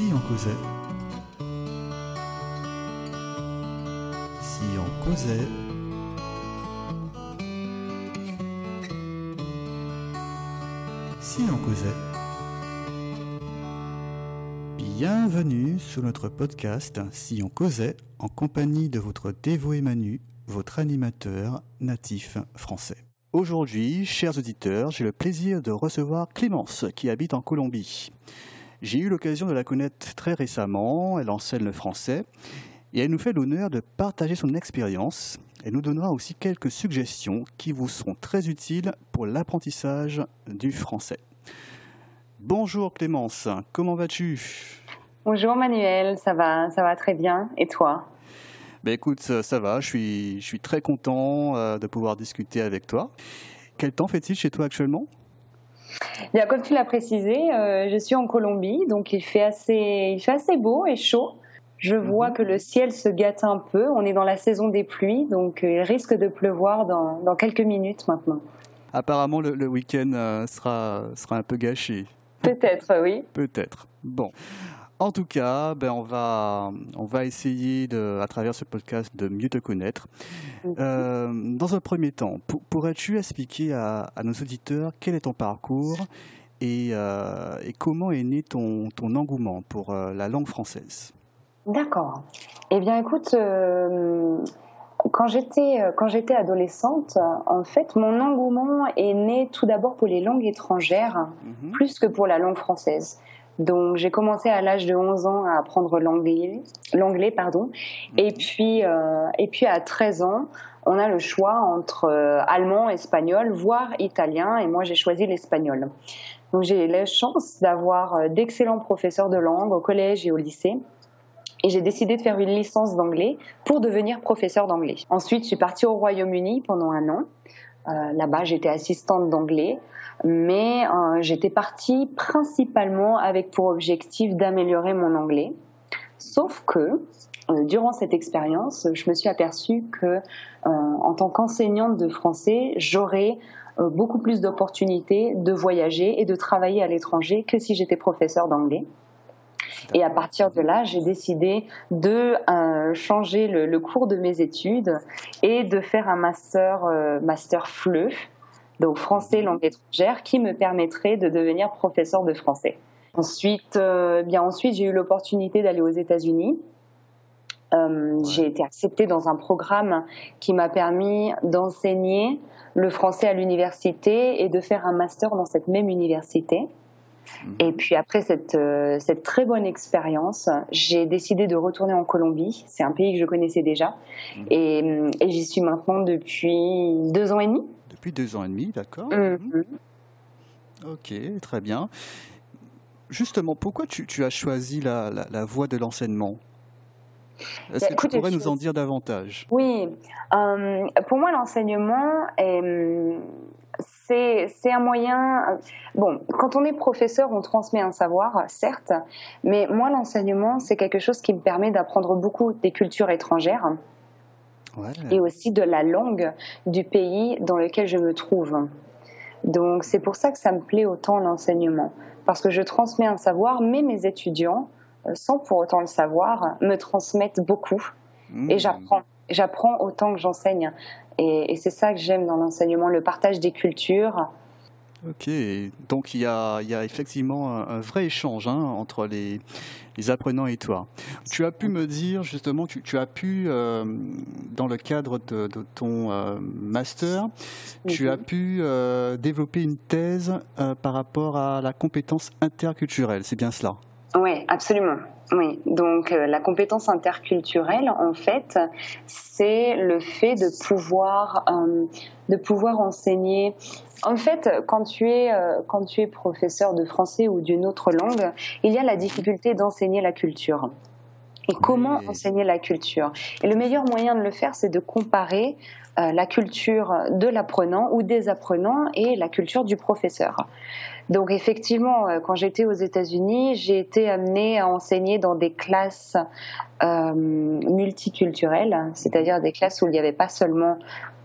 Si on causait. Si on causait. Si on causait. Bienvenue sur notre podcast Si on causait en compagnie de votre dévoué Manu, votre animateur natif français. Aujourd'hui, chers auditeurs, j'ai le plaisir de recevoir Clémence qui habite en Colombie. J'ai eu l'occasion de la connaître très récemment, elle enseigne le français et elle nous fait l'honneur de partager son expérience. Elle nous donnera aussi quelques suggestions qui vous seront très utiles pour l'apprentissage du français. Bonjour Clémence, comment vas-tu? Bonjour Manuel, ça va, ça va très bien. Et toi? Ben écoute, ça, va, je suis, je suis très content euh, de pouvoir discuter avec toi. Quel temps fait-il chez toi actuellement? Bien, comme tu l'as précisé, euh, je suis en Colombie, donc il fait assez, il fait assez beau et chaud. Je vois mhm. que le ciel se gâte un peu. On est dans la saison des pluies, donc euh, il risque de pleuvoir dans, dans quelques minutes maintenant. Apparemment, le, week-end sera, sera un peu gâché. Peut-être, oui. Peut-être. Bon. En tout cas, ben on, va, on va essayer, de, à travers ce podcast, de mieux te connaître. Euh, dans un premier temps, pourrais-tu expliquer à, nos auditeurs quel est ton parcours et, euh, et comment est né ton, ton engouement pour euh, la langue française? D'accord. Eh bien, écoute, quand j'étais quand j'étais adolescente, en fait, mon engouement est né tout d'abord pour les langues étrangères, mhm. plus que pour la langue française. Donc j'ai commencé à l'âge de 11 ans à apprendre l'anglais, l'anglais pardon. Et puis euh, et puis à 13 ans, on a le choix entre euh, allemand, espagnol, voire italien. Et moi j'ai choisi l'espagnol. Donc j'ai la chance d'avoir euh, d'excellents professeurs de langue au collège et au lycée. Et j'ai décidé de faire une licence d'anglais pour devenir professeur d'anglais. Ensuite, je suis partie au Royaume-Uni pendant un an. Euh, Là-bas, j'étais assistante d'anglais mais euh, j'étais partie principalement avec pour objectif d'améliorer mon anglais. Sauf que euh, durant cette expérience, je me suis aperçue que euh, en tant qu'enseignante de français, j'aurais beaucoup plus d'opportunités de voyager et de travailler à l'étranger que si j'étais professeur d'anglais. Et à partir de là, j'ai décidé de changer le, cours de mes études et de faire un master, master FLE, donc français langue étrangère, qui me permettrait de devenir professeur de français. Ensuite, euh, bien ensuite, j'ai eu l'opportunité d'aller aux États-Unis. Euh, j'ai été acceptée dans un programme qui m'a permis d'enseigner le français à l'université et de faire un master dans cette même université. Mhm. Et puis après cette, euh, cette très bonne expérience, j'ai décidé de retourner en Colombie. C'est un pays que je connaissais déjà. Mhm. Et, et j'y suis maintenant depuis deux ans et demi. Depuis deux ans et demi, d'accord. Mm-hmm. Ok, très bien. Justement, pourquoi tu, as choisi la, voie de l'enseignement? Est-ce bah, que tu pourrais nous en dire davantage? Oui, euh, pour moi l'enseignement c'est un moyen. Bon, quand on est professeur, on transmet un savoir, certes, mais moi l'enseignement c'est quelque chose qui me permet d'apprendre beaucoup des cultures étrangères et aussi de la langue du pays dans lequel je me trouve. Donc c'est pour ça que ça me plaît autant l'enseignement, parce que je transmets un savoir, mais mes étudiants, euh, sans pour autant le savoir, me transmettent beaucoup et mmh. j'apprends. J'apprends autant que j'enseigne. Et, et c'est ça que j'aime dans l'enseignement, le partage des cultures, Ok, donc il y a, effectivement un, vrai échange hein, entre les, apprenants et toi. Tu as pu me dire justement, tu, tu as pu, euh, dans le cadre de, ton euh, master, tu as pu euh, développer une thèse par rapport à la compétence interculturelle, c'est bien cela? Oui, absolument. Oui, donc la compétence interculturelle, en fait, c'est le fait de pouvoir, de pouvoir enseigner en fait, quand tu es euh, quand tu es professeur de français ou d'une autre langue, il y a la difficulté d'enseigner la culture. Et comment enseigner la culture Et le meilleur moyen de le faire, c'est de comparer euh, la culture de l'apprenant ou des apprenants et la culture du professeur. Donc effectivement, euh, quand j'étais aux États-Unis, j'ai été amenée à enseigner dans des classes multiculturelles, c'est-à-dire des classes où il n'y avait pas seulement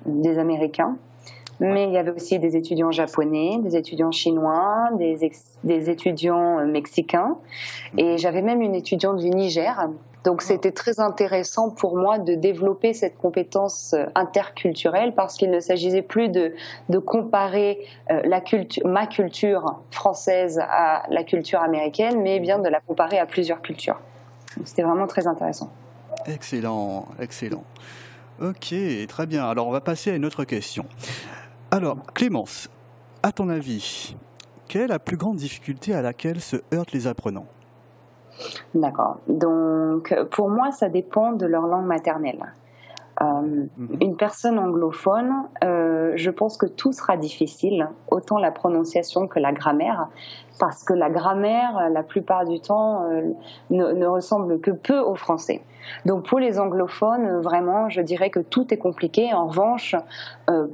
des Américains, Mais il y avait aussi des étudiants japonais, des étudiants chinois, des, des étudiants euh, mexicains. Et j'avais même une étudiante du Niger donc ah. c'était très intéressant pour moi de développer cette compétence euh, interculturelle parce qu'il ne s'agissait plus de, de comparer euh, la ma culture française à la culture américaine, mais bien de la comparer à plusieurs cultures. C'était vraiment très intéressant. Excellent, excellent. Ok, très bien. Alors on va passer à une autre question. Alors Clémence, à ton avis, quelle est la plus grande difficulté à laquelle se heurtent les apprenants? D'accord. Donc, pour moi, ça dépend de leur langue maternelle. Euh. Une personne anglophone, euh, je pense que tout sera difficile, autant la prononciation que la grammaire, parce que la grammaire, la plupart du temps, euh, ne, ressemble que peu au français. Donc pour les anglophones, vraiment, je dirais que tout est compliqué. En revanche,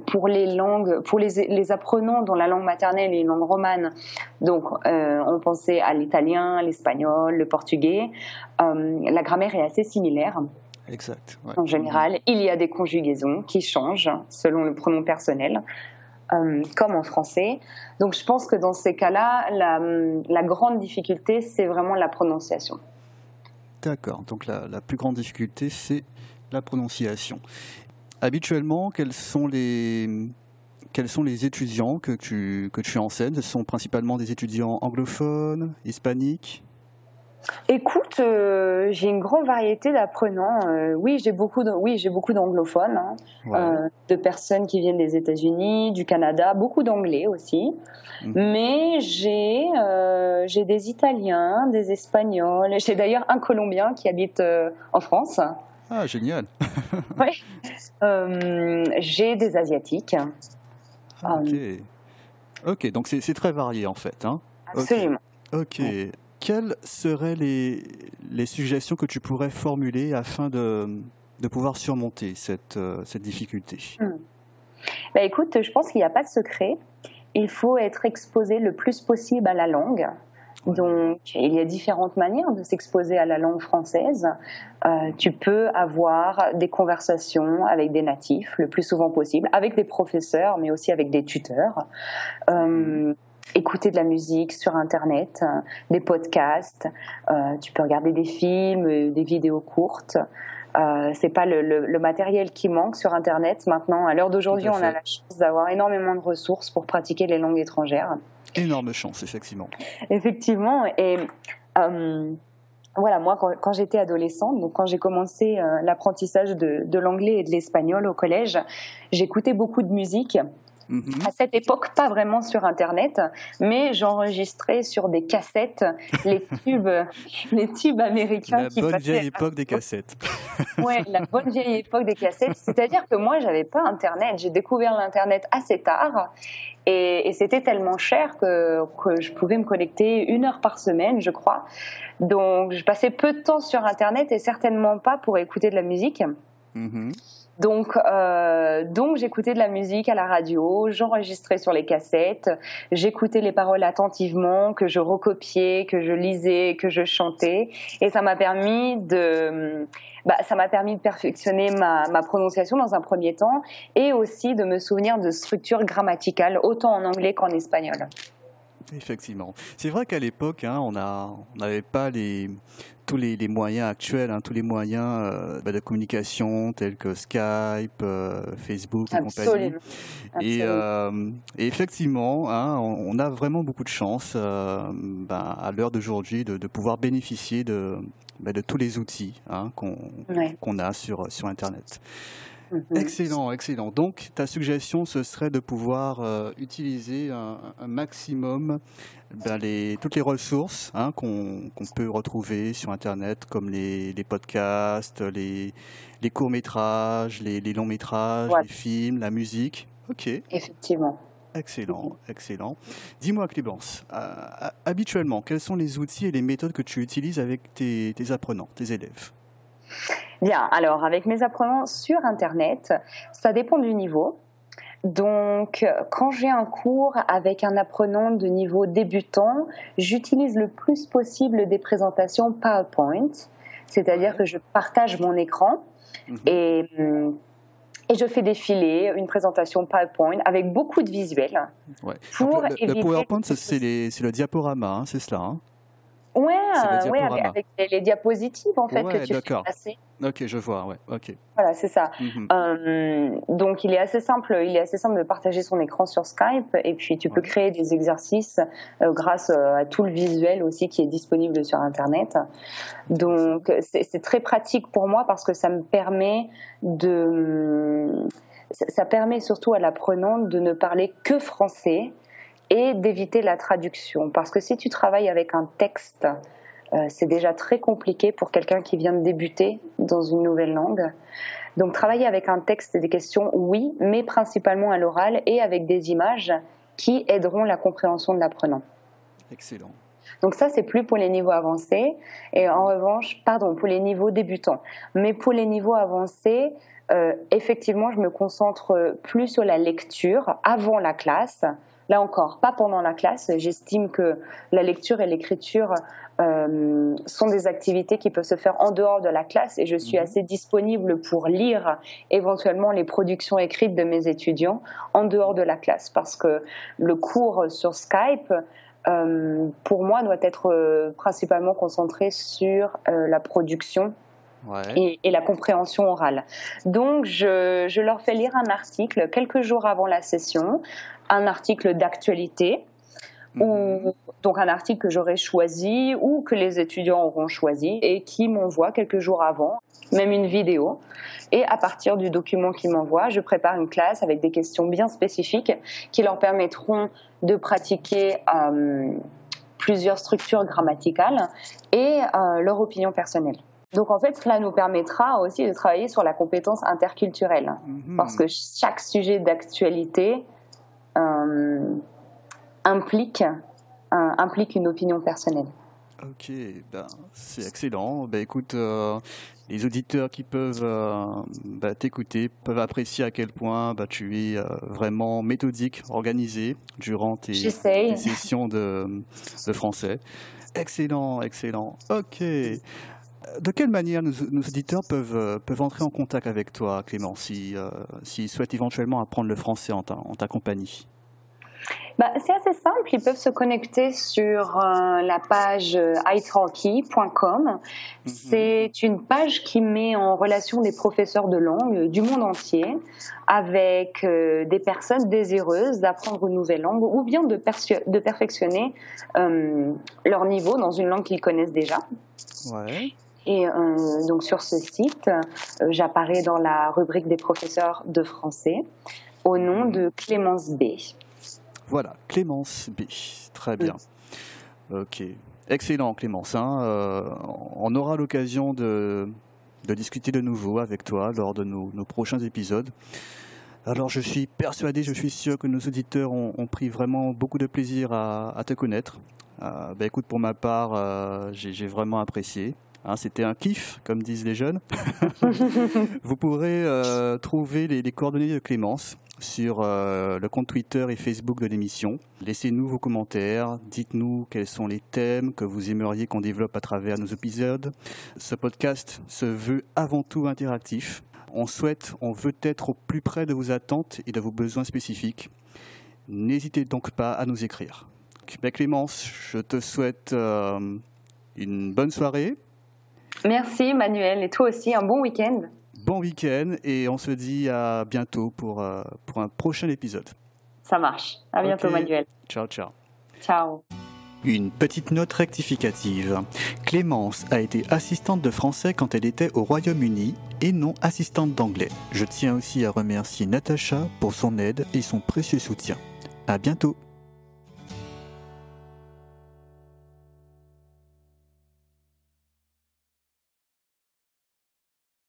pour les langues, pour les, apprenants dont la langue maternelle est une langue romane, donc on pensait à l'italien, l'espagnol, le portugais, la grammaire est assez similaire. Exact. En général, il y a des conjugaisons qui changent selon le pronom personnel, euh, comme en français. Donc je pense que dans ces cas-là, la, grande difficulté, c'est vraiment la prononciation. D'accord. Donc la, plus grande difficulté, c'est la prononciation. Habituellement, quels sont les, quels sont les étudiants que tu, que tu enseignes? Ce sont principalement des étudiants anglophones, hispaniques? Écoute, euh, j'ai une grande variété d'apprenants. Euh, oui, j'ai beaucoup, de, oui, j'ai beaucoup d'anglophones, hein. euh, de personnes qui viennent des États-Unis, du Canada, beaucoup d'anglais aussi. Mhm. Mais j'ai, j'ai des Italiens, des Espagnols. J'ai d'ailleurs un Colombien qui habite en France. Ah, génial. oui. j'ai des Asiatiques. ok. Ok, donc c'est, très varié en fait. Hein Absolument. Ok quelles seraient les, les, suggestions que tu pourrais formuler afin de, de pouvoir surmonter cette, euh, cette difficulté? Hmm. bah, Écoute, je pense qu'il n'y a pas de secret. Il faut être exposé le plus possible à la langue. Donc, il y a différentes manières de s'exposer à la langue française. Euh, tu peux avoir des conversations avec des natifs le plus souvent possible, avec des professeurs, mais aussi avec des tuteurs. Euh, écouter de la musique sur Internet, euh, des podcasts, euh, tu peux regarder des films, euh, des vidéos courtes. Euh, c'est pas le, le, matériel qui manque sur Internet. Maintenant, à l'heure d'aujourd'hui, on a la chance d'avoir énormément de ressources pour pratiquer les langues étrangères. Énorme chance, effectivement. Effectivement. Et voilà, moi, quand, quand j'étais adolescente, donc quand j'ai commencé l'apprentissage de, de l'anglais et de l'espagnol au collège, j'écoutais beaucoup de musique. Mhm. À cette époque, pas vraiment sur Internet, mais j'enregistrais sur des cassettes les tubes, les tubes américains. La bonne vieille époque des cassettes. ouais, la bonne vieille époque des cassettes. C'est-à-dire que moi, j'avais pas Internet. J'ai découvert l'Internet assez tard. Et, c'était tellement cher que, que, je pouvais me connecter une heure par semaine, je crois. Donc, je passais peu de temps sur Internet et certainement pas pour écouter de la musique. Mhm. Donc, euh, donc j'écoutais de la musique à la radio, j'enregistrais sur les cassettes, j'écoutais les paroles attentivement, que je recopiais, que je lisais, que je chantais, et ça m'a permis de, bah, ça m'a permis de perfectionner ma, ma, prononciation dans un premier temps, et aussi de me souvenir de structures grammaticales autant en anglais qu'en espagnol. Effectivement. C'est vrai qu'à l'époque, hein, on n'avait pas les, tous les, moyens actuels, hein, tous les moyens euh, bah, de communication tels que Skype, euh, Facebook et compagnie. Et, euh, et, effectivement, hein, on, a vraiment beaucoup de chance bah, à l'heure d'aujourd'hui de, pouvoir bénéficier de, bah, de tous les outils qu'on a sur, sur Internet. Mhm. Excellent, excellent. Donc, ta suggestion, ce serait de pouvoir euh, utiliser un, maximum ben, les, toutes les ressources hein, qu'on peut retrouver sur Internet, comme les, podcasts, les, courts-métrages, les, longs-métrages, les films, la musique. OK. Effectivement. Excellent, excellent. Dis-moi, Clémence, euh, habituellement, quels sont les outils et les méthodes que tu utilises avec tes apprenants, tes élèves? Bien, alors avec mes apprenants sur Internet, ça dépend du niveau. Donc, quand j'ai un cours avec un apprenant de niveau débutant, j'utilise le plus possible des présentations PowerPoint, c'est-à-dire que je partage mon écran mhm. et et je fais défiler une présentation PowerPoint avec beaucoup de visuels. Ouais. Pour le, PowerPoint, c'est le diaporama, hein, c'est cela. Hein Ouais, ouais avec, les, diapositives en fait que tu fais passer. Ok, je vois, ouais, ok. Voilà, c'est ça. Mhm. Euh, donc il est assez simple, il est assez simple de partager son écran sur Skype et puis tu peux créer des exercices euh, grâce euh, à tout le visuel aussi qui est disponible sur Internet. Donc c'est très pratique pour moi parce que ça me permet de, ça permet surtout à l'apprenant de ne parler que français et d'éviter la traduction. Parce que si tu travailles avec un texte, euh, c'est déjà très compliqué pour quelqu'un qui vient de débuter dans une nouvelle langue. Donc travailler avec un texte des questions, oui, mais principalement à l'oral et avec des images qui aideront la compréhension de l'apprenant. Excellent. Donc ça, c'est plus pour les niveaux avancés. Et en revanche, pardon, pour les niveaux débutants. Mais pour les niveaux avancés, euh, effectivement, je me concentre plus sur la lecture avant la classe Là encore, pas pendant la classe. J'estime que la lecture et l'écriture euh, sont des activités qui peuvent se faire en dehors de la classe et je suis mhm. assez disponible pour lire éventuellement les productions écrites de mes étudiants en dehors de la classe parce que le cours sur Skype euh, pour moi doit être euh, principalement concentré sur la production Et, la compréhension orale. Donc, je, je, leur fais lire un article quelques jours avant la session un article d'actualité, ou mhm. donc un article que j'aurais choisi ou que les étudiants auront choisi et qui m'envoie quelques jours avant, même une vidéo. Et à partir du document qu'ils m'envoient, je prépare une classe avec des questions bien spécifiques qui leur permettront de pratiquer euh, plusieurs structures grammaticales et euh, leur opinion personnelle. Donc en fait, cela nous permettra aussi de travailler sur la compétence interculturelle, mhm. parce que chaque sujet d'actualité euh, implique, implique une opinion personnelle. Ok, ben, c'est excellent. Ben, écoute, euh, les auditeurs qui peuvent euh, ben, t'écouter peuvent apprécier à quel point ben, tu es vraiment méthodique, organisé durant tes, sessions de, de, français. Excellent, excellent. Ok. De quelle manière nos, auditeurs peuvent, peuvent entrer en contact avec toi, Clément, s'ils si, souhaitent éventuellement apprendre le français en ta compagnie? Bah, c'est assez simple, ils peuvent se connecter sur euh, la page euh, italki.com. Mhm. C'est une page qui met en relation des professeurs de langue du monde entier avec euh, des personnes désireuses d'apprendre une nouvelle langue ou bien de, de perfectionner leur niveau dans une langue qu'ils connaissent déjà. Ouais. Et donc sur ce site, j'apparais dans la rubrique des professeurs de français au nom mhm. de Clémence B. Voilà, Clémence B. Très bien. Ok. Excellent, Clémence. Hein. Euh, on aura l'occasion de, discuter de nouveau avec toi lors de nos, prochains épisodes. Alors, je suis persuadé, je suis sûr que nos auditeurs ont, pris vraiment beaucoup de plaisir à, te connaître. Euh, bah, écoute, pour ma part, euh, j'ai vraiment apprécié. Hein, c'était un kiff, comme disent les jeunes. Vous pourrez trouver les, coordonnées de Clémence sur euh, le compte Twitter et Facebook de l'émission. Laissez-nous vos commentaires, dites-nous quels sont les thèmes que vous aimeriez qu'on développe à travers nos épisodes. Ce podcast se veut avant tout interactif. On souhaite, on veut être au plus près de vos attentes et de vos besoins spécifiques. N'hésitez donc pas à nous écrire. Ben, Clémence, je te souhaite euh, une bonne soirée. Merci Manuel et toi aussi un bon week-end bon week-end et on se dit à bientôt pour, euh, pour un prochain épisode. Ça marche. À bientôt, Manuel. Ciao, ciao. Ciao. Une petite note rectificative. Clémence a été assistante de français quand elle était au Royaume-Uni et non assistante d'anglais. Je tiens aussi à remercier Natacha pour son aide et son précieux soutien. À bientôt.